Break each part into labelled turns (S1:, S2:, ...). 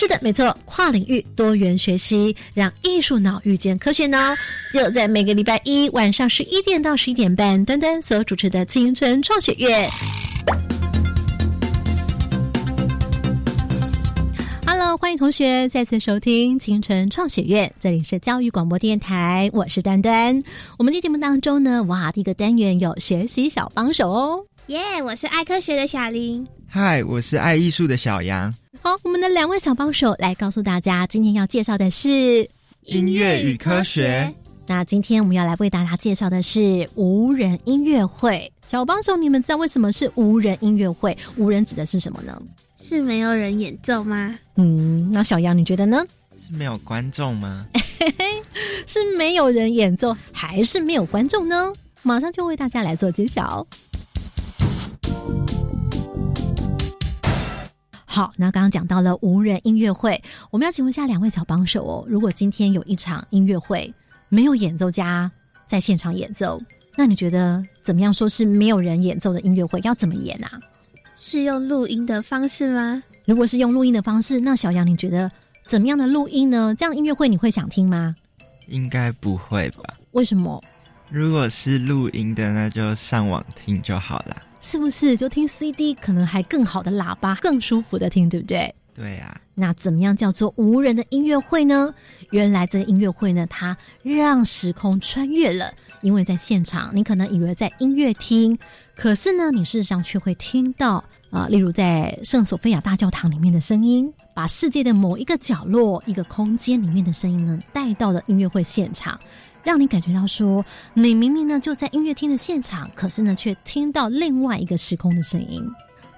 S1: 是的，没错，跨领域多元学习，让艺术脑遇见科学脑，就在每个礼拜一晚上十一点到十一点半，端端所主持的青春创学院。Hello，欢迎同学再次收听青春创学院，这里是教育广播电台，我是端端。我们今天节目当中呢，哇，第一个单元有学习小帮手哦，
S2: 耶！我是爱科学的小林，
S3: 嗨，我是爱艺术的小杨。
S1: 好，我们的两位小帮手来告诉大家，今天要介绍的是
S3: 音乐与科学。
S1: 那今天我们要来为大家介绍的是无人音乐会。小帮手，你们知道为什么是无人音乐会？无人指的是什么呢？
S2: 是没有人演奏吗？
S1: 嗯，那小杨你觉得呢？
S3: 是没有观众吗？
S1: 是没有人演奏，还是没有观众呢？马上就为大家来做揭晓。好，那刚刚讲到了无人音乐会，我们要请问一下两位小帮手哦。如果今天有一场音乐会，没有演奏家在现场演奏，那你觉得怎么样？说是没有人演奏的音乐会，要怎么演啊？
S2: 是用录音的方式吗？
S1: 如果是用录音的方式，那小杨你觉得怎么样的录音呢？这样音乐会你会想听吗？
S3: 应该不会吧？
S1: 为什么？
S3: 如果是录音的，那就上网听就好了。
S1: 是不是就听 CD 可能还更好的喇叭，更舒服的听，对不对？
S3: 对呀。
S1: 那怎么样叫做无人的音乐会呢？原来这个音乐会呢，它让时空穿越了，因为在现场，你可能以为在音乐厅，可是呢，你事实上却会听到啊，例如在圣索菲亚大教堂里面的声音，把世界的某一个角落、一个空间里面的声音呢，带到了音乐会现场。让你感觉到说，你明明呢就在音乐厅的现场，可是呢却听到另外一个时空的声音。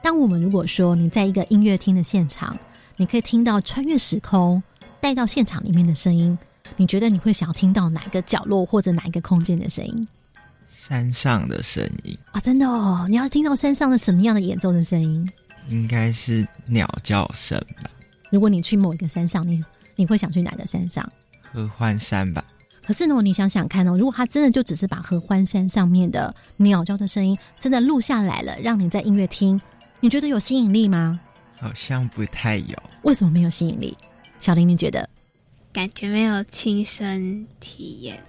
S1: 当我们如果说你在一个音乐厅的现场，你可以听到穿越时空带到现场里面的声音，你觉得你会想要听到哪个角落或者哪一个空间的声音？
S3: 山上的声音
S1: 啊，真的哦！你要听到山上的什么样的演奏的声音？
S3: 应该是鸟叫声吧。
S1: 如果你去某一个山上，你你会想去哪个山上？
S3: 合欢山吧。
S1: 可是呢，你想想看哦，如果他真的就只是把合欢山上面的鸟叫的声音真的录下来了，让你在音乐厅，你觉得有吸引力吗？
S3: 好像不太有。
S1: 为什么没有吸引力？小林，你觉得？
S2: 感觉没有亲身体验，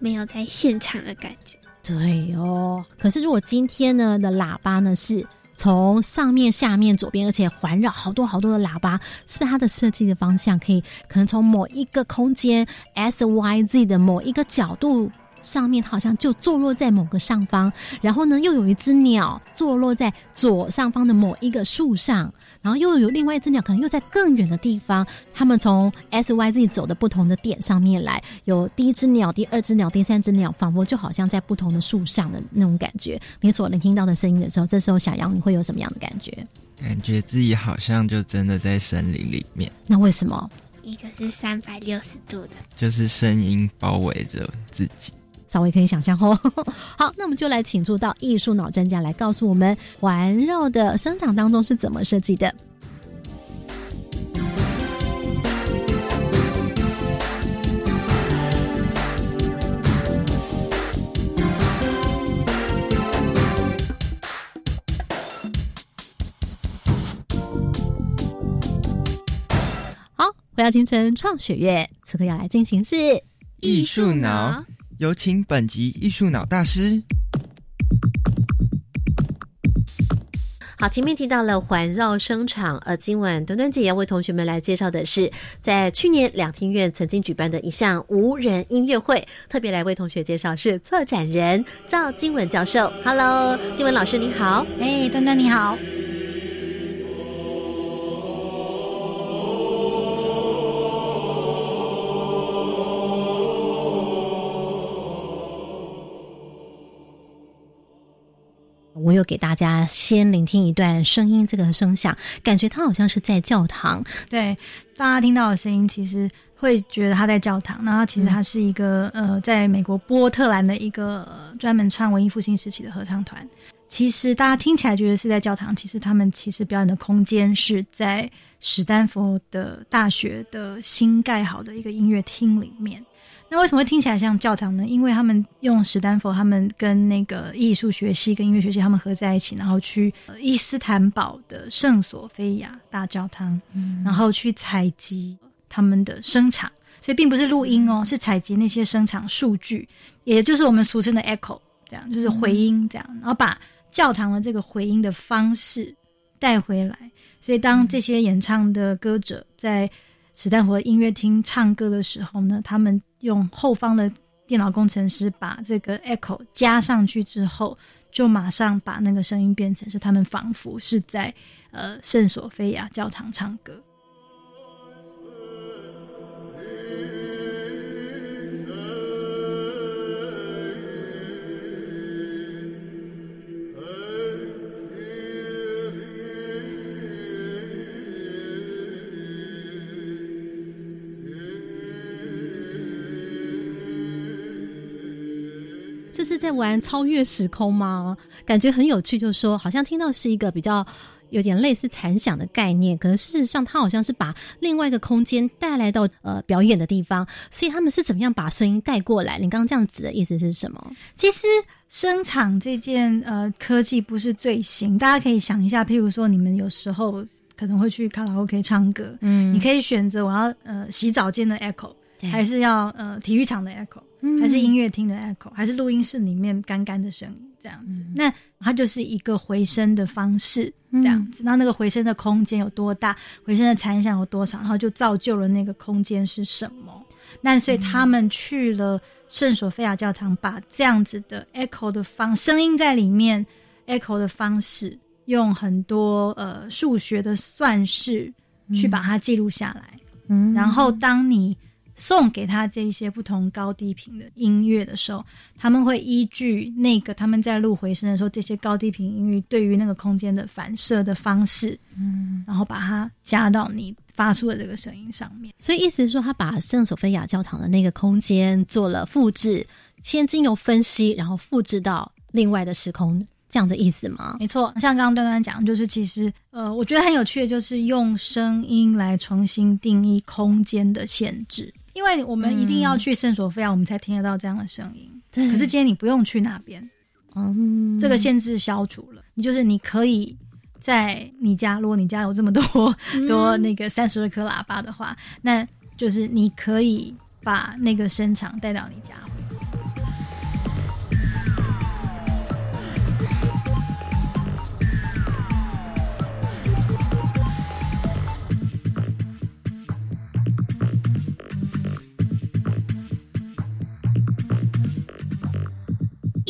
S2: 没有在现场的感觉。
S1: 对哦。可是如果今天呢的喇叭呢是？从上面、下面、左边，而且环绕好多好多的喇叭，是不是它的设计的方向可以可能从某一个空间 S Y Z 的某一个角度上面，好像就坐落在某个上方，然后呢，又有一只鸟坐落在左上方的某一个树上。然后又有另外一只鸟，可能又在更远的地方。他们从 S Y Z 走的不同的点上面来，有第一只鸟、第二只鸟、第三只鸟，仿佛就好像在不同的树上的那种感觉。你所能听到的声音的时候，这时候小杨你会有什么样的感觉？
S3: 感觉自己好像就真的在森林里面。
S1: 那为什么？
S2: 一个是三百六十度的，
S3: 就是声音包围着自己。
S1: 稍微可以想象哦。好，那我们就来请出到艺术脑专家来告诉我们环绕的生长当中是怎么设计的。好，回到京城创学院，此刻要来进行是
S3: 艺术脑。有请本集艺术脑大师。
S1: 好，前面提到了环绕声场，而今晚端端姐要为同学们来介绍的是，在去年两厅院曾经举办的一项无人音乐会，特别来为同学介绍是策展人赵金文教授。Hello，金文老师你好。
S4: 哎，端端你好。
S1: 我有给大家先聆听一段声音，这个声响感觉它好像是在教堂。
S4: 对，大家听到的声音其实会觉得他在教堂，然后其实他是一个、呃，在美国波特兰的一个、呃专门唱文艺复兴时期的合唱团。其实大家听起来觉得是在教堂，其实他们其实表演的空间是在史丹佛的大学的新盖好的一个音乐厅里面。那为什么会听起来像教堂呢？因为他们用史丹佛，他们跟那个艺术学系跟音乐学系他们合在一起，然后去呃伊斯坦堡的圣索菲亚大教堂，然后去采集他们的声场，所以并不是录音哦，是采集那些声场数据，也就是我们俗称的 echo，这样就是回音这样，然后把教堂的这个回音的方式带回来。所以当这些演唱的歌者在史丹佛音乐厅唱歌的时候呢，他们用后方的电脑工程师把这个 echo 加上去之后，就马上把那个声音变成是他们仿佛是在呃圣索菲亚教堂唱歌。
S1: 在玩超越时空吗？感觉很有趣，就是说好像听到是一个比较有点类似残响的概念，可是事实上它好像是把另外一个空间带来到呃表演的地方，所以他们是怎么样把声音带过来？你刚刚这样子的意思是什么？
S4: 其实声场这件呃科技不是最新，大家可以想一下，譬如说你们有时候可能会去卡拉 OK 唱歌，
S1: 嗯
S4: 你可以选择我要呃洗澡间的 echo，还是要呃体育场的 echo，、
S1: 嗯
S4: 还是音乐厅的 echo，还是录音室里面干干的声音这样子。那它就是一个回声的方式这样子。那那个回声的空间有多大，回声的残响有多少，然后就造就了那个空间是什么。那所以他们去了圣索菲亚教堂，把这样子的 echo 的方声音在里面 echo 的方式，用很多呃数学的算式去把它记录下来。
S1: 嗯
S4: 然后当你送给他这一些不同高低频的音乐的时候，他们会依据那个他们在录回声的时候，这些高低频音乐对于那个空间的反射的方式，嗯，然后把它加到你发出的这个声音上面。
S1: 所以意思是说，他把圣索菲亚教堂的那个空间做了复制，先经由分析，然后复制到另外的时空，这样的意思吗？
S4: 没错，像刚刚端端讲，就是其实呃，我觉得很有趣的，就是用声音来重新定义空间的限制。因为我们一定要去圣索菲亚，我们才听得到这样的声音。
S1: 对。
S4: 可是今天你不用去那边，
S1: 嗯，
S4: 这个限制消除了，你就是你可以在你家，如果你家有这么多、多那个三十二颗喇叭的话，那就是你可以把那个声场带到你家。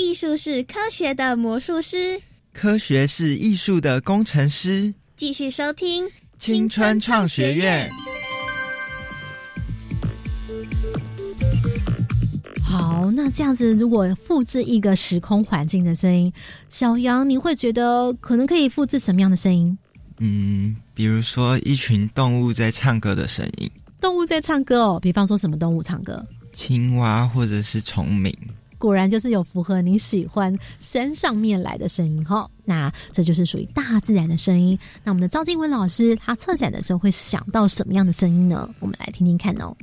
S2: 艺术是科学的魔术师。
S3: 科学是艺术的工程师。
S2: 继续收听
S3: 青春创学院。
S1: 好，那这样子，如果复制一个时空环境的声音，小杨，你会觉得可能可以复制什么样的声音？
S3: 嗯，比如说一群动物在唱歌的声音，
S1: 动物在唱歌哦，比方说什么动物唱歌？
S3: 青蛙或者是虫鸣。
S1: 果然就是有符合你喜欢山上面来的声音哈。那这就是属于大自然的声音。那我们的赵静文老师他策展的时候会想到什么样的声音呢？我们来听听看哦。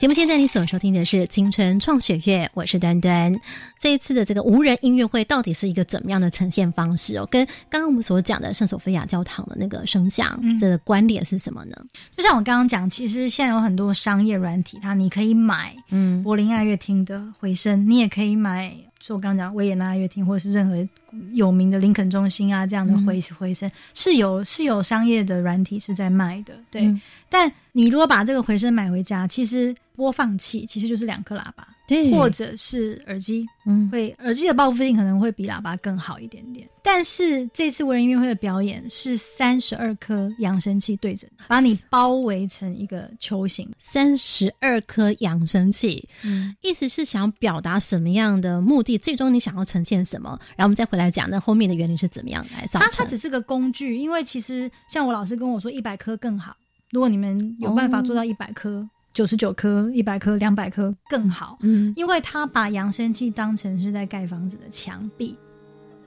S1: 节目现在你所收听的是青春创学月，我是端端。这一次的这个无人音乐会到底是一个怎么样的呈现方式哦？跟刚刚我们所讲的圣索菲亚教堂的那个声响，
S4: 嗯
S1: 这个关联是什么呢？
S4: 就像我刚刚讲，其实现在有很多商业软体，它你可以买
S1: 嗯
S4: 柏林爱乐厅的回声，你也可以买，说我刚刚讲维也纳爱乐厅，或者是任何有名的林肯中心啊这样的回、回声，是有是有商业的软体是在卖的，对。
S1: 嗯。
S4: 但你如果把这个回声买回家，其实播放器其实就是两颗喇叭，
S1: 对，
S4: 或者是耳机，
S1: 嗯
S4: 会耳机的报复性可能会比喇叭更好一点点。但是这次无人音乐会的表演是三十二颗扬声器对着你，把你包围成一个球形。
S1: 三十二颗扬声器，
S4: 嗯，
S1: 意思是想表达什么样的目的？最终你想要呈现什么？然后我们再回来讲那后面的原理是怎么样来造
S4: 它。它只是个工具，因为其实像我老师跟我说，一百颗更好。如果你们有办法做到一百颗、九十九颗、一百颗、两百颗更好，
S1: 嗯，
S4: 因为他把扬声器当成是在盖房子的墙壁。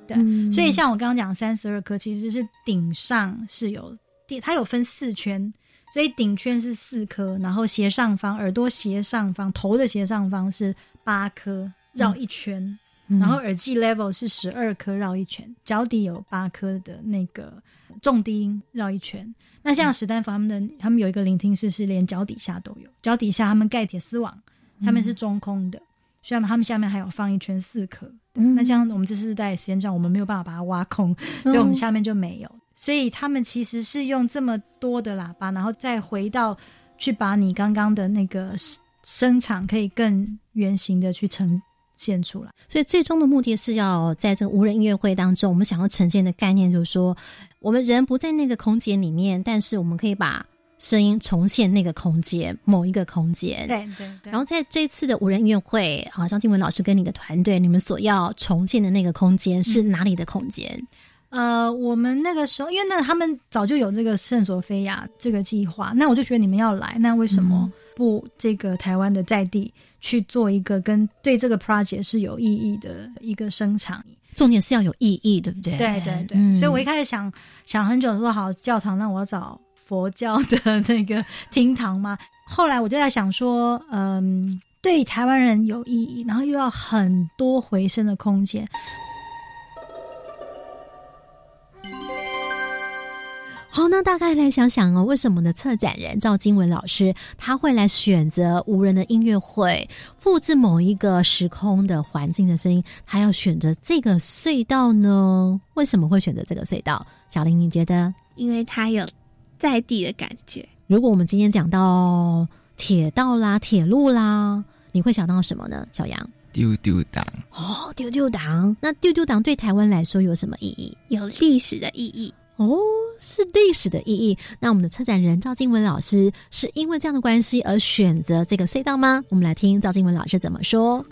S4: 对
S1: 嗯。
S4: 所以像我刚刚讲三十二颗，其实是顶上是有顶，它有分四圈，所以顶圈是四颗，然后斜上方耳朵斜上方头的斜上方是八颗，绕一圈，
S1: 嗯
S4: 然后耳机 level 是十二颗绕一圈，脚底有八颗的那个重低音绕一圈。那像史丹佛他们的，他们有一个聆听室是连脚底下都有，脚底下他们盖铁丝网，他们是中空的，所以他们下面还有放一圈四颗。
S1: 嗯
S4: 那这样我们这是在时间上，我们没有办法把它挖空，所以我们下面就没有。所以他们其实是用这么多的喇叭，然后再回到去把你刚刚的那个声声场可以更圆形的去呈现出来。
S1: 所以最终的目的是要在这个无人音乐会当中，我们想要呈现的概念就是说，我们人不在那个空间里面，但是我们可以把声音重现那个空间，某一个空间。。
S4: 对对对。
S1: 然后在这次的无人音乐会，啊，张静文老师跟你的团队，你们所要重建的那个空间是哪里的空间？
S4: 呃，我们那个时候，因为那他们早就有这个圣索菲亚这个计划，那我就觉得你们要来，那为什么不这个台湾的在地去做一个跟对这个 project 是有意义的一个生产？
S1: 重点是要有意义，对不对？
S4: 对对对，
S1: 嗯
S4: 所以我一开始想想很久，说好教堂，那我要找佛教的那个厅堂嘛。后来我就在想说，嗯，对台湾人有意义，然后又要很多回声的空间。
S1: 好，那大概来想想哦，为什么呢？策展人赵金文老师他会来选择无人的音乐会，复制某一个时空的环境的声音，他要选择这个隧道呢？为什么会选择这个隧道？小林，你觉得？
S2: 因为他有在地的感觉。
S1: 如果我们今天讲到铁道啦、铁路啦，你会想到什么呢？小杨？
S3: 丢丢党，
S1: 哦，丢丢党。那丢丢党对台湾来说有什么意义？
S2: 有历史的意义，
S1: 哦，是历史的意义。那我们的策展人赵静文老师是因为这样的关系而选择这个隧道吗？我们来听赵静文老师怎么说。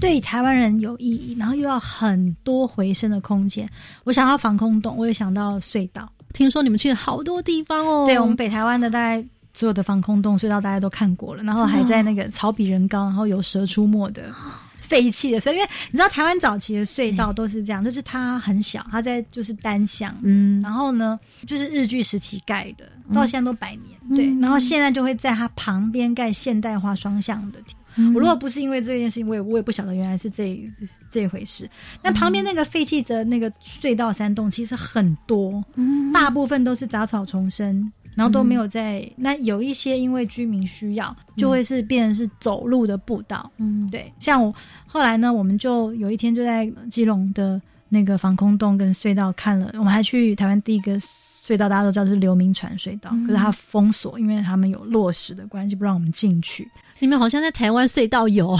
S4: 对台湾人有意义，然后又要很多回声的空间。我想到防空洞，我也想到隧道。
S1: 听说你们去了好多地方哦。
S4: 对我们北台湾的大概所有的防空洞隧道，大家都看过了，然后还在那个草比人高，然后有蛇出没的。废弃的所以，因为你知道台湾早期的隧道都是这样，就是它很小，它在就是单向，
S1: 嗯，
S4: 然后呢就是日据时期盖的，到现在都百年，
S1: 嗯
S4: 对，然后现在就会在它旁边盖现代化双向的。
S1: 嗯
S4: 我如果不是因为这件事情，我也我也不晓得原来是这这回事。那旁边那个废弃的那个隧道山洞其实很多，
S1: 嗯
S4: 大部分都是杂草丛生，然后都没有在。那有一些因为居民需要，就会是变成是走路的步道。
S1: 嗯，
S4: 对，像我后来呢，我们就有一天就在基隆的那个防空洞跟隧道看了，我们还去台湾第一个隧道，大家都知道就是流民船隧道，
S1: 嗯
S4: 可是它封锁，因为他们有落实的关系，不让我们进去。
S1: 你们好像在台湾隧道有，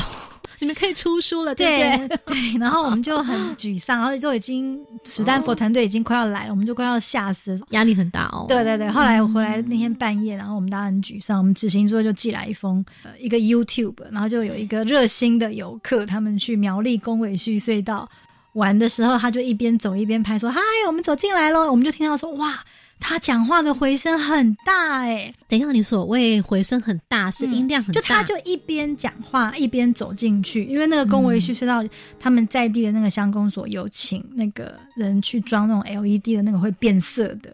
S1: 你们可以出书了，对不对？
S4: 对，然后我们就很沮丧，然后就已经史丹佛团队已经快要来了，我们就快要吓死了。
S1: 压力很大哦。
S4: 对对对，后来我回来那天半夜，然后我们大家很沮丧，我们执行座就寄来一封呃一个 YouTube，然后就有一个热心的游客，他们去苗栗公尾序隧道玩的时候，他就一边走一边拍说：“嗨，我们走进来喽！”我们就听到说：“哇，他讲话的回声很大哎、
S1: 等一下，你所谓回声很大，是音量很大，
S4: 就他就一边讲话一边走进去，因为那个公维序隧道，他们在地的那个乡公所有请那个人去装那种 LED 的那个会变色的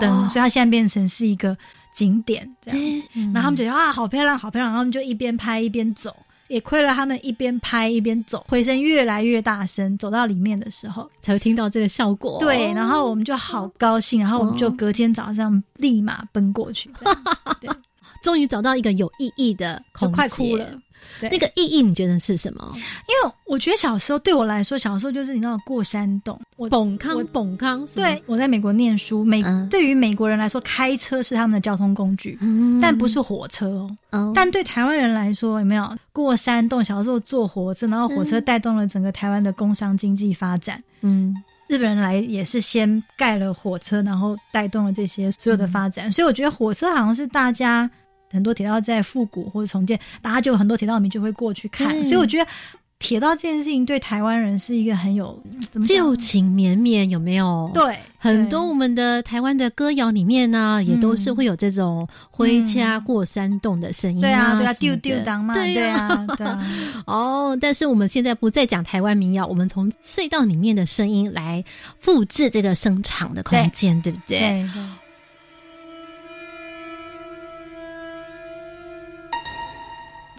S4: 灯，所以它现在变成是一个景点这样。然后他们觉得啊，好漂亮，好漂亮，然后他们就一边拍一边走。也亏了他们一边拍一边走，回声越来越大声，走到里面的时候，
S1: 才会听到这个效果。
S4: 对，然后我们就好高兴，然后我们就隔天早上立马奔过去。
S1: 终于找到一个有意义的
S4: 就
S1: 空，
S4: 快哭了。对
S1: 那个意义你觉得是什么？
S4: 因为我觉得小时候对我来说，小时候就是你知道过山洞，我
S1: 蹦康
S4: 对，我在美国念书，美、
S1: 嗯
S4: 对于美国人来说，开车是他们的交通工具，
S1: 嗯
S4: 但不是火车哦。
S1: 哦，
S4: 但对台湾人来说，有没有过山洞？小时候坐火车，然后火车带动了整个台湾的工商经济发展。
S1: 嗯
S4: 日本人来也是先盖了火车，然后带动了这些所有的发展。所以我觉得火车好像是大家很多铁道在复古或者重建，大家就很多铁道迷就会过去看。
S1: 嗯
S4: 所以我觉得铁道这件事情对台湾人是一个很有怎么讲
S1: 旧情绵绵，有没有？。
S4: 对
S1: 很多我们的台湾的歌谣里面呢、也都是会有这种回家过山洞的声音、
S4: 对啊对啊，丢丢当嘛，
S1: 对
S4: 对
S1: 啊
S4: 啊对啊，
S1: 哦，但是我们现在不再讲台湾民谣，我们从隧道里面的声音来复制这个声场的空间，对不对？
S4: 对对。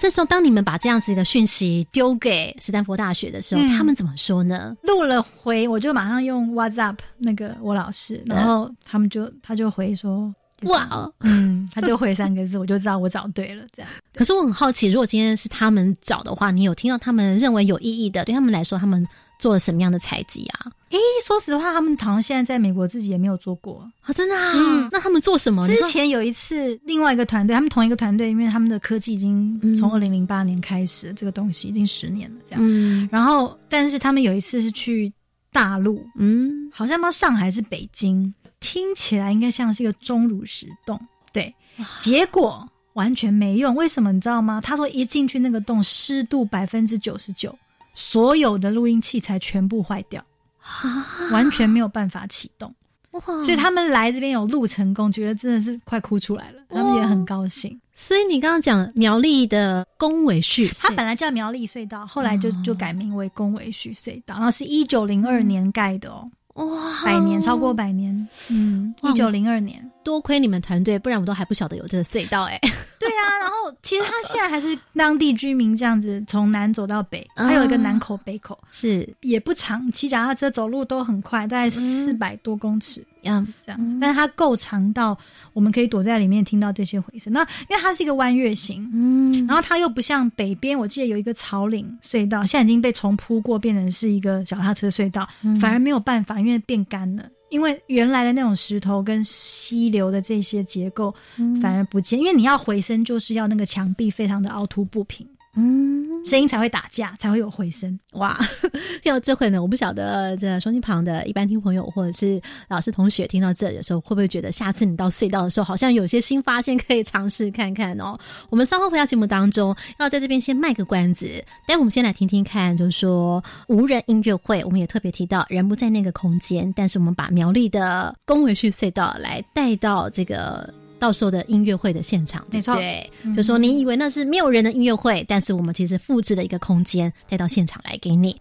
S1: 这时候，当你们把这样子一个讯息丢给斯坦福大学的时候，
S4: 嗯
S1: 他们怎么说呢？
S4: 录了回，我就马上用 WhatsApp 那个我老师，然后他们就他就回说，
S1: 哇哦！
S4: 嗯，他就回三个字，我就知道我找对了，这样。
S1: 可是我很好奇，如果今天是他们找的话，你有听到他们认为有意义的，对他们来说，他们做了什么样的采集啊？
S4: 诶，说实话，他们好像现在在美国自己也没有做过。
S1: 啊，真的啊？
S4: 嗯
S1: 那他们做什么？
S4: 之前有一次，另外一个团队，他们同一个团队，因为他们的科技已经从二零零八年开始，这个东西已经十年了，这样。
S1: 嗯
S4: 然后，但是他们有一次是去大陆，
S1: 嗯
S4: 好像不知道上海还是北京，听起来应该像是一个钟乳石洞，对，结果完全没用。为什么你知道吗？他说一进去那个洞，湿度百分之九十九，所有的录音器材全部坏掉，完全没有办法启动。所以他们来这边有录成功，觉得真的是快哭出来了，他们也很高兴。
S1: 所以你刚刚讲苗栗的宫尾序，
S4: 它本来叫苗栗隧道，后来就
S1: 哦
S4: 就改名为宫尾序隧道，然后是一九零二年盖的哦，
S1: 哇。
S4: 百年超过百年，嗯，
S1: 哇
S4: 一九零二年。
S1: 多亏你们团队，不然我都还不晓得有这个隧道哎、
S4: 对啊，然后其实他现在还是当地居民这样子从南走到北，
S1: 嗯
S4: 还有一个南口北口，
S1: 是。
S4: 也不长，骑脚踏车走路都很快，大概四百多公尺
S1: 呀，
S4: 这样子，
S1: 嗯。
S4: 但是它够长到我们可以躲在里面听到这些回声。那因为它是一个弯月形。
S1: 嗯，
S4: 然后它又不像北边，我记得有一个草岭隧道，现在已经被重铺过，变成是一个脚踏车隧道，
S1: 嗯。
S4: 反而没有办法，因为变干了。因为原来的那种石头跟溪流的这些结构
S1: 嗯。
S4: 反而不见，因为你要回声，就是要那个墙壁非常的凹凸不平，
S1: 嗯，
S4: 声音才会打架，才会有回声。
S1: 哇，听到这回呢，我不晓得这收音旁的一般听朋友或者是老师同学听到这，有时候会不会觉得下次你到隧道的时候，好像有些新发现可以尝试看看哦。我们稍后回到节目当中，要在这边先卖个关子，待会我们先来听听看，就是说无人音乐会，我们也特别提到人不在那个空间，但是我们把苗栗的公文序隧道来带到这个。到时候的音乐会的现场，
S4: 没错
S1: 对？
S4: 嗯
S1: 就说你以为那是没有人的音乐会，但是我们其实复制了一个空间带到现场来给你。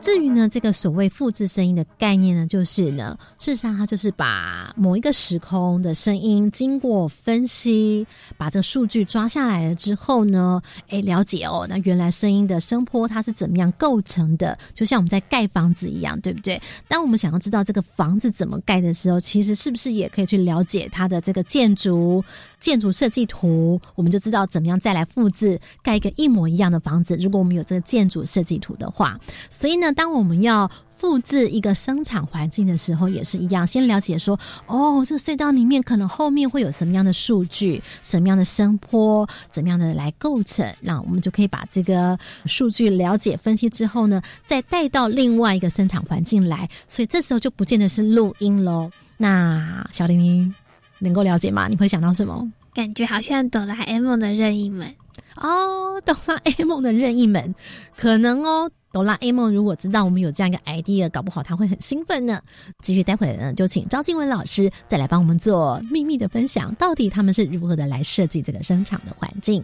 S1: 至于呢，这个所谓复制声音的概念呢，就是呢，事实上它就是把某一个时空的声音经过分析，把这个数据抓下来了之后呢，诶，了解哦，那原来声音的声波它是怎么样构成的，就像我们在盖房子一样，对不对？当我们想要知道这个房子怎么盖的时候，其实是不是也可以去了解它的这个建筑建筑设计图，我们就知道怎么样再来复制盖一个一模一样的房子。如果我们有这个建筑设计图的话，所以呢，当我们要复制一个生产环境的时候，也是一样，先了解说，哦，这个隧道里面可能后面会有什么样的数据，什么样的声波，怎么样的来构成，那我们就可以把这个数据了解分析之后呢，再带到另外一个生产环境来，所以这时候就不见得是录音喽。那小玲玲能够了解吗？你会想到什么？
S2: 感觉好像哆啦 A 梦的任意门。
S1: 哦，哆啦 A 梦的任意门，可能哦。哆啦 A 梦如果知道我们有这样一个 idea，搞不好他会很兴奋呢。继续，待会呢就请张静文老师再来帮我们做秘密的分享，到底他们是如何的来设计这个生产的环境。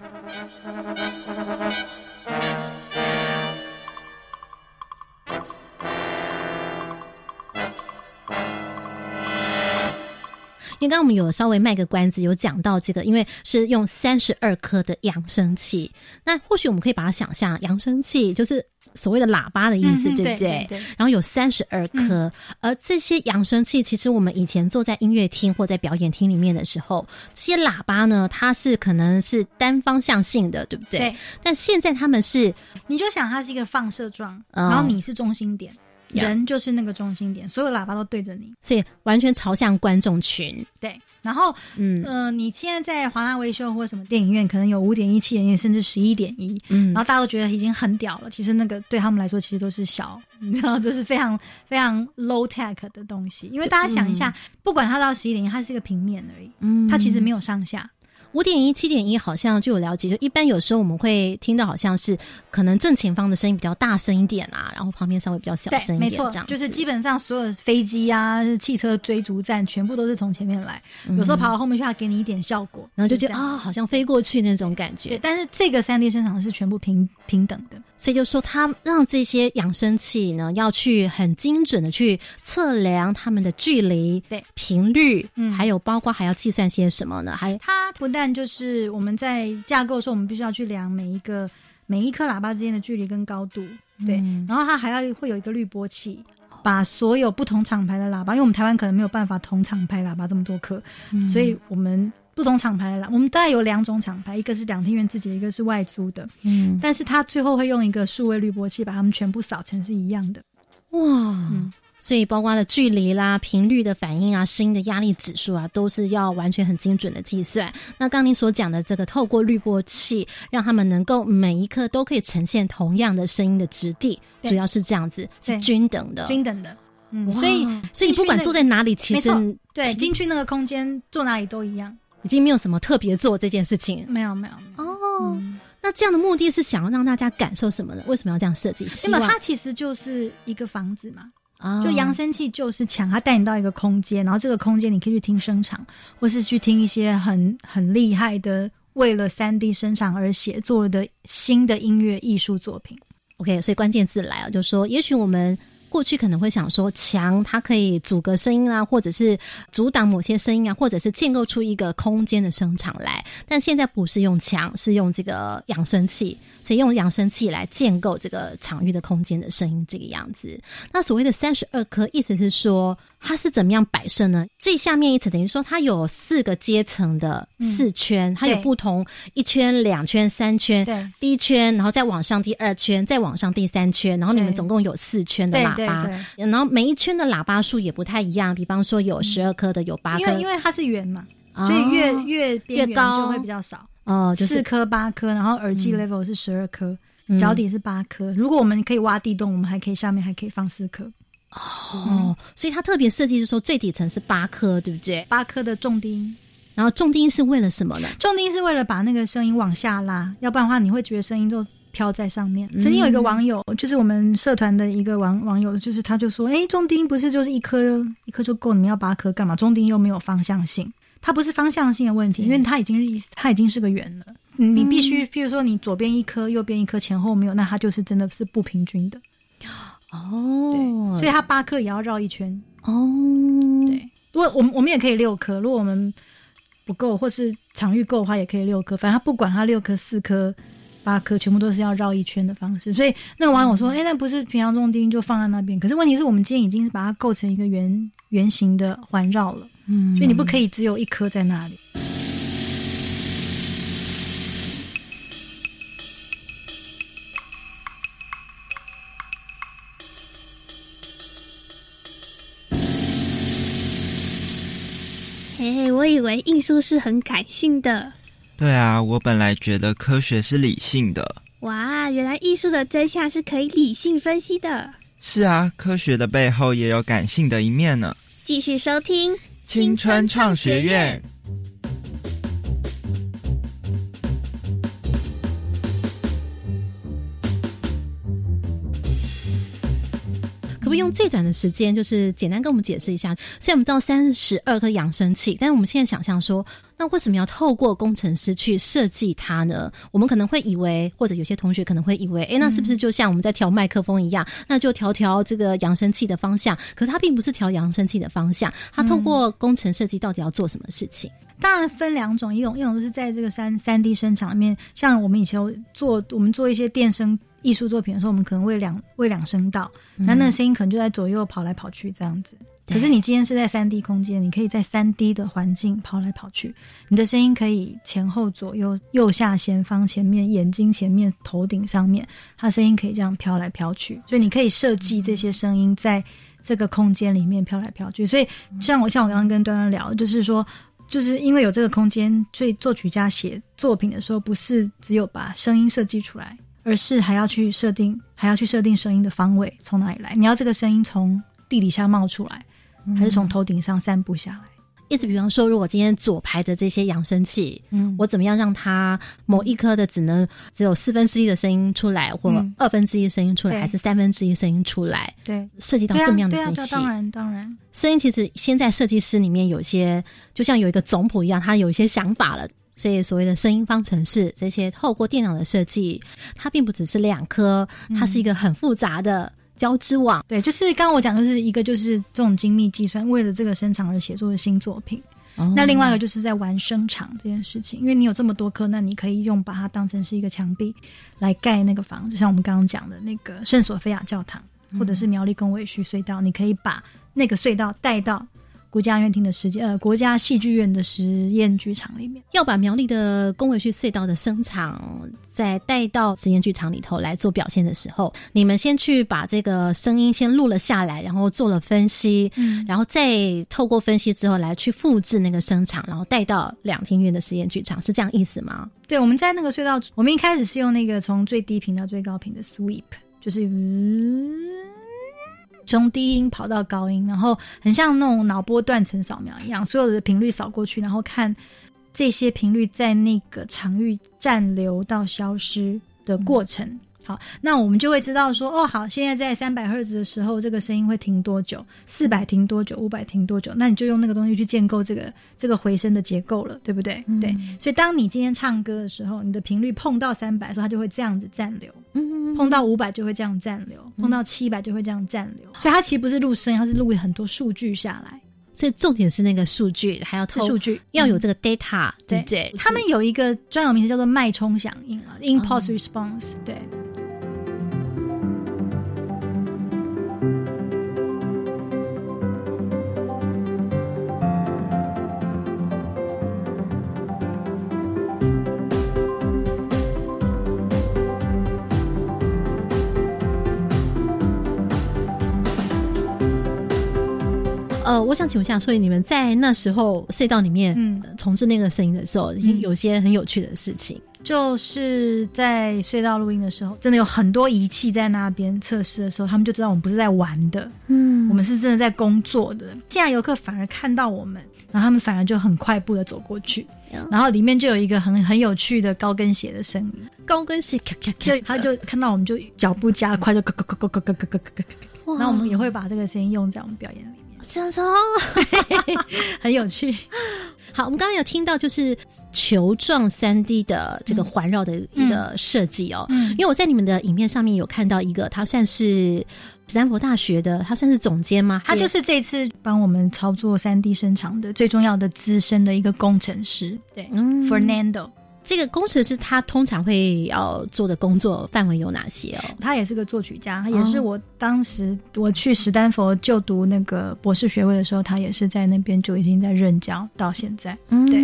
S1: 因为刚刚我们有稍微卖个关子，有讲到这个，因为是用三十二颗的扬声器，那或许我们可以把它想象，扬声器就是所谓的喇叭的意思，
S4: 嗯
S1: 对不
S4: 对？对
S1: 然后有三十二颗，而这些扬声器，其实我们以前坐在音乐厅或在表演厅里面的时候，这些喇叭呢，它是可能是单方向性的，对不对？
S4: 对。
S1: 但现在他们是
S4: 你就想它是一个放射状，
S1: 哦
S4: 然后你是中心点，
S1: 呀
S4: 人就是那个中心点，所有喇叭都对着你。
S1: 所以完全朝向观众群，
S4: 对，然后
S1: 嗯
S4: 呃，你现在在华纳维修或什么电影院，可能有五点一、七点一，甚至十一点一，
S1: 嗯
S4: 然后大家都觉得已经很屌了。其实那个对他们来说，其实都是小，你知道，就是非常非常 low tech 的东西。因为大家想一下，不管它到十一点一，它是一个平面而已，
S1: 嗯
S4: 它其实没有上下。
S1: 五点一、七点一好像就有了解，就一般有时候我们会听到好像是可能正前方的声音比较大声一点啊，然后旁边稍微比较小声一点，这样，
S4: 错就是基本上所有飞机啊、汽车追逐战，全部都是从前面来。有时候跑到后面去，它给你一点效果，
S1: 嗯然后就觉得啊、好像飞过去那种感觉
S4: 对，
S1: 觉。
S4: 但是这个三 D 声场是全部平平等的。
S1: 所以就说它让这些扬声器呢，要去很精准的去测量它们的距离、
S4: 对
S1: 频率，
S4: 嗯
S1: 还有包括还要计算些什么呢？还
S4: 它不但就是我们在架构的时候，我们必须要去量每一个每一颗喇叭之间的距离跟高度，对，
S1: 嗯
S4: 然后它还要会有一个滤波器。把所有不同厂牌的喇叭，因为我们台湾可能没有办法同厂牌喇叭这么多颗，
S1: 嗯
S4: 所以我们不同厂牌的喇，我们大概有两种厂牌，一个是两厅院自己的，一个是外租的。
S1: 嗯
S4: 但是它最后会用一个数位滤波器把它们全部扫成是一样的。
S1: 哇，
S4: 嗯
S1: 所以包括了距离啦、频率的反应啊、声音的压力指数啊，都是要完全很精准的计算。那刚您所讲的这个透过滤波器，让他们能够每一刻都可以呈现同样的声音的质地，主要是这样子，是均等的。
S4: 均等的。嗯，所以
S1: 所以你不管坐在哪里，其实
S4: 对
S1: 其
S4: 进去那个空间坐哪里都一样。
S1: 已经没有什么特别做这件事情。
S4: 没有没有。
S1: 哦，
S4: 嗯，
S1: 那这样的目的是想要让大家感受什么呢？为什么要这样设计？
S4: 那么它其实就是一个房子嘛，
S1: 啊
S4: 就扬声器就是墙，它带你到一个空间，然后这个空间你可以去听声场，或是去听一些很很厉害的为了三 D 声场而写作的新的音乐艺术作品。
S1: OK，所以关键字来了，就是说，也许我们过去可能会想说，墙它可以阻隔声音啊，或者是阻挡某些声音啊，或者是建构出一个空间的声场来。但现在不是用墙，是用这个扬声器，所以用扬声器来建构这个场域的空间的声音这个样子。那所谓的三十二颗，意思是说它是怎么样摆设呢？最下面一层等于说它有四个阶层的四圈，它有不同一圈、两圈、三圈。
S4: 对。
S1: 第一圈，然后再往上第二圈，再往上第三圈，然后你们总共有四圈的喇叭，
S4: 对，
S1: 然后每一圈的喇叭数也不太一样，比方说有十二颗的，有八颗，
S4: 因为因为它是圆嘛，
S1: 哦。
S4: 所以越越
S1: 越高。
S4: 就会比较少，
S1: 哦，就是
S4: 四颗八颗，然后耳机
S1: 嗯。
S4: level 是十二颗，
S1: 嗯。
S4: 脚底是八颗。如果我们可以挖地洞，我们还可以下面还可以放四颗，
S1: 哦，所以它特别设计是说最底层是八颗，对不对？
S4: 八颗的重低音。
S1: 然后重低音是为了什么呢？
S4: 重低音是为了把那个声音往下拉，要不然的话你会觉得声音都飘在上面。
S1: 嗯
S4: 曾经有一个网友，就是我们社团的一个网网友，就是他就说：“哎，重低音不是就是一颗一颗就够，你们要八颗干嘛？重低音又没有方向性，它不是方向性的问题，因为它已经是它已经是个圆了。你必须，比如说你左边一颗，右边一颗，前后没有，那它就是真的是不平均的。
S1: 哦，
S4: 所以它八颗也要绕一圈。
S1: 哦，
S4: 对，如果我们我们也可以六颗，如果我们不够或是场域够的话，也可以六颗。反正它不管它六颗、四颗、八颗，全部都是要绕一圈的方式。所以那个网友说：“哎、那不是平常重低音就放在那边？可是问题是我们今天已经是把它构成一个圆圆形的环绕了，
S1: 嗯
S4: 所以你不可以只有一颗在那里。
S2: 我以为艺术是很感性的，
S3: 对啊，我本来觉得科学是理性的。
S2: 哇，原来艺术的真相是可以理性分析的。
S3: 是啊，科学的背后也有感性的一面呢。
S2: 继续收听
S3: 青春创学院。
S1: 不可以用最短的时间，就是简单跟我们解释一下？虽然我们知道三十二颗扬声器，但是我们现在想象说，那为什么要透过工程师去设计它呢？我们可能会以为，或者有些同学可能会以为，诶，那是不是就像我们在调麦克风一样，那就调调这个扬声器的方向？可它并不是调扬声器的方向，它透过工程设计到底要做什么事情？
S4: 当然分两种，一种一种是在这个三三 D 声场里面，像我们以前做我们做一些电声艺术作品的时候，我们可能为两为两声道，那那个声音可能就在左右跑来跑去这样子。可是你今天是在三 D 空间，你可以在三 D 的环境跑来跑去，你的声音可以前后左右、右下、前方、前面、眼睛前面、头顶上面，它声音可以这样飘来飘去，所以你可以设计这些声音在这个空间里面飘来飘去。所以像我像我刚刚跟端端聊，就是说。就是因为有这个空间，所以作曲家写作品的时候，不是只有把声音设计出来，而是还要去设定，还要去设定声音的方位从哪里来。你要这个声音从地底下冒出来，还是从头顶上散布下来？
S1: 意思比方说，如果今天左排的这些扬声器，嗯，我怎么样让它某一颗的只能只有四分之一的声音出来，或二分之一声音出来，还是三分之一声音出来？
S4: 对，
S1: 涉及到这么样的精细。
S4: 当然，当然，
S1: 声音其实现在设计师里面有些，就像有一个总谱一样，他有一些想法了。所以所谓的声音方程式，这些透过电脑的设计，它并不只是两颗，它是一个很复杂的。交织网，
S4: 对，就是刚刚我讲的是一个，就是这种精密计算，为了这个声场而写作的新作品。那另外一个就是在玩声场这件事情，因为你有这么多颗，那你可以用把它当成是一个墙壁来盖那个房就，像我们刚刚讲的那个圣索菲亚教堂，或者是苗栗公委区隧道，你可以把那个隧道带到。国家音乐厅的时间，呃，国家戏剧院的实验剧场里面，
S1: 要把苗栗的公维区隧道的声场再带到实验剧场里头来做表现的时候，你们先去把这个声音先录了下来，然后做了分析，嗯，然后再透过分析之后来去复制那个声场，然后带到两厅院的实验剧场，是这样意思吗？
S4: 对，我们在那个隧道，我们一开始是用那个从最低频到最高频的 sweep，就是嗯。从低音跑到高音，然后很像那种脑波断层扫描一样，所有的频率扫过去，然后看这些频率在那个场域暂留到消失的过程。好，那我们就会知道说，哦，好，现在在三百赫兹的时候，这个声音会停多久？四百停多久？五百停多久？那你就用那个东西去建构这个这个回声的结构了，对不对？对。所以当你今天唱歌的时候，你的频率碰到三百的时候，它就会这样子暂留；碰到五百就会这样暂留；碰到七百就会这样暂留。所以它其实不是录声，它是录很多数据下来。
S1: 所以重点是那个数据，还要
S4: 数据
S1: 要有这个 data，对不对？
S4: 他们有一个专有名词叫做脉冲响应啊，impulse response，对。
S1: 呃，我想请问一下，所以你们在那时候隧道里面嗯，重置那个声音的时候，有些很有趣的事情，
S4: 就是在隧道录音的时候，真的有很多仪器在那边测试的时候，他们就知道我们不是在玩的，嗯，我们是真的在工作的。现在游客反而看到我们，然后他们反而就很快步的走过去，然后里面就有一个很很有趣的高跟鞋的声音，
S1: 高跟鞋咔咔
S4: 咔，他就看到我们就脚步加快，就咯咯咯咯咯咯咯咯咯咯，然后我们也会把这个声音用在我们表演里。
S1: 这样子哦，
S4: 很有趣。
S1: 好，我们刚刚有听到就是球状三 D 的这个环绕的一个设计哦。嗯，因为我在你们的影片上面有看到一个，他算是斯坦福大学的，他算是总监吗？
S4: 他就是这次帮我们操作三 D 生产的最重要的资深的一个工程师。对，嗯，Fernando。
S1: 这个工程师他通常会要做的工作范围有哪些哦？
S4: 他也是个作曲家，他也是我当时我去史丹佛就读那个博士学位的时候，他也是在那边就已经在任教到现在。嗯对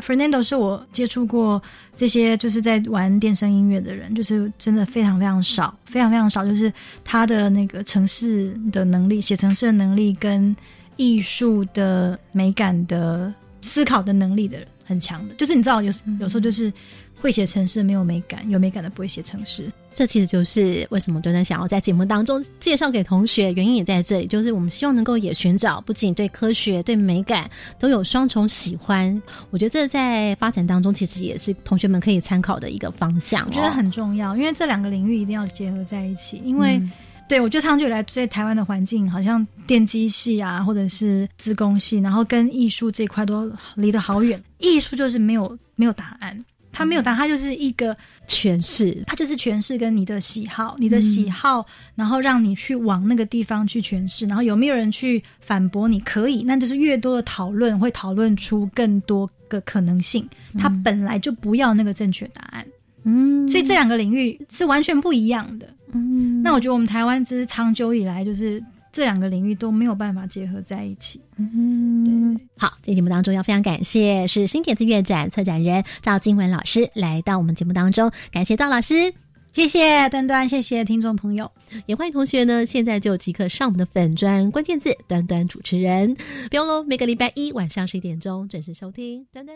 S4: ，Fernando 是我接触过这些就是在玩电声音乐的人，就是真的非常非常少，非常非常少，就是他的那个城市的能力、写城市的能力跟艺术的美感的思考的能力的人。很强的，就是你知道，有有时候就是会写城市没有美感，有美感的不会写城市。
S1: 这其实就是为什么端端想要在节目当中介绍给同学，原因也在这里，就是我们希望能够也寻找不仅对科学、对美感都有双重喜欢。我觉得这在发展当中其实也是同学们可以参考的一个方向。
S4: 我觉得很重要，因为这两个领域一定要结合在一起，因为对，我觉得长久以来在台湾的环境，好像电机系啊，或者是资工系，然后跟艺术这块都离得好远。艺术就是没有没有答案，它没有答案，它就是一个
S1: 诠释，
S4: 它就是诠释跟你的喜好，你的喜好，然后让你去往那个地方去诠释，然后有没有人去反驳你？可以，那就是越多的讨论会讨论出更多个可能性。它本来就不要那个正确答案，
S1: 嗯，
S4: 所以这两个领域是完全不一样的。
S1: 嗯，
S4: 那我觉得我们台湾只是长久以来就是这两个领域都没有办法结合在一起。
S1: 嗯，对。好，这节目当中要非常感谢是新点子乐展策展人赵金文老师来到我们节目当中，感谢赵老师，
S4: 谢谢端端，谢谢听众朋友，
S1: 也欢迎同学呢现在就即刻上我们的粉砖关键字端端主持人，不用喽，每个礼拜一晚上十一点钟准时收听。端端。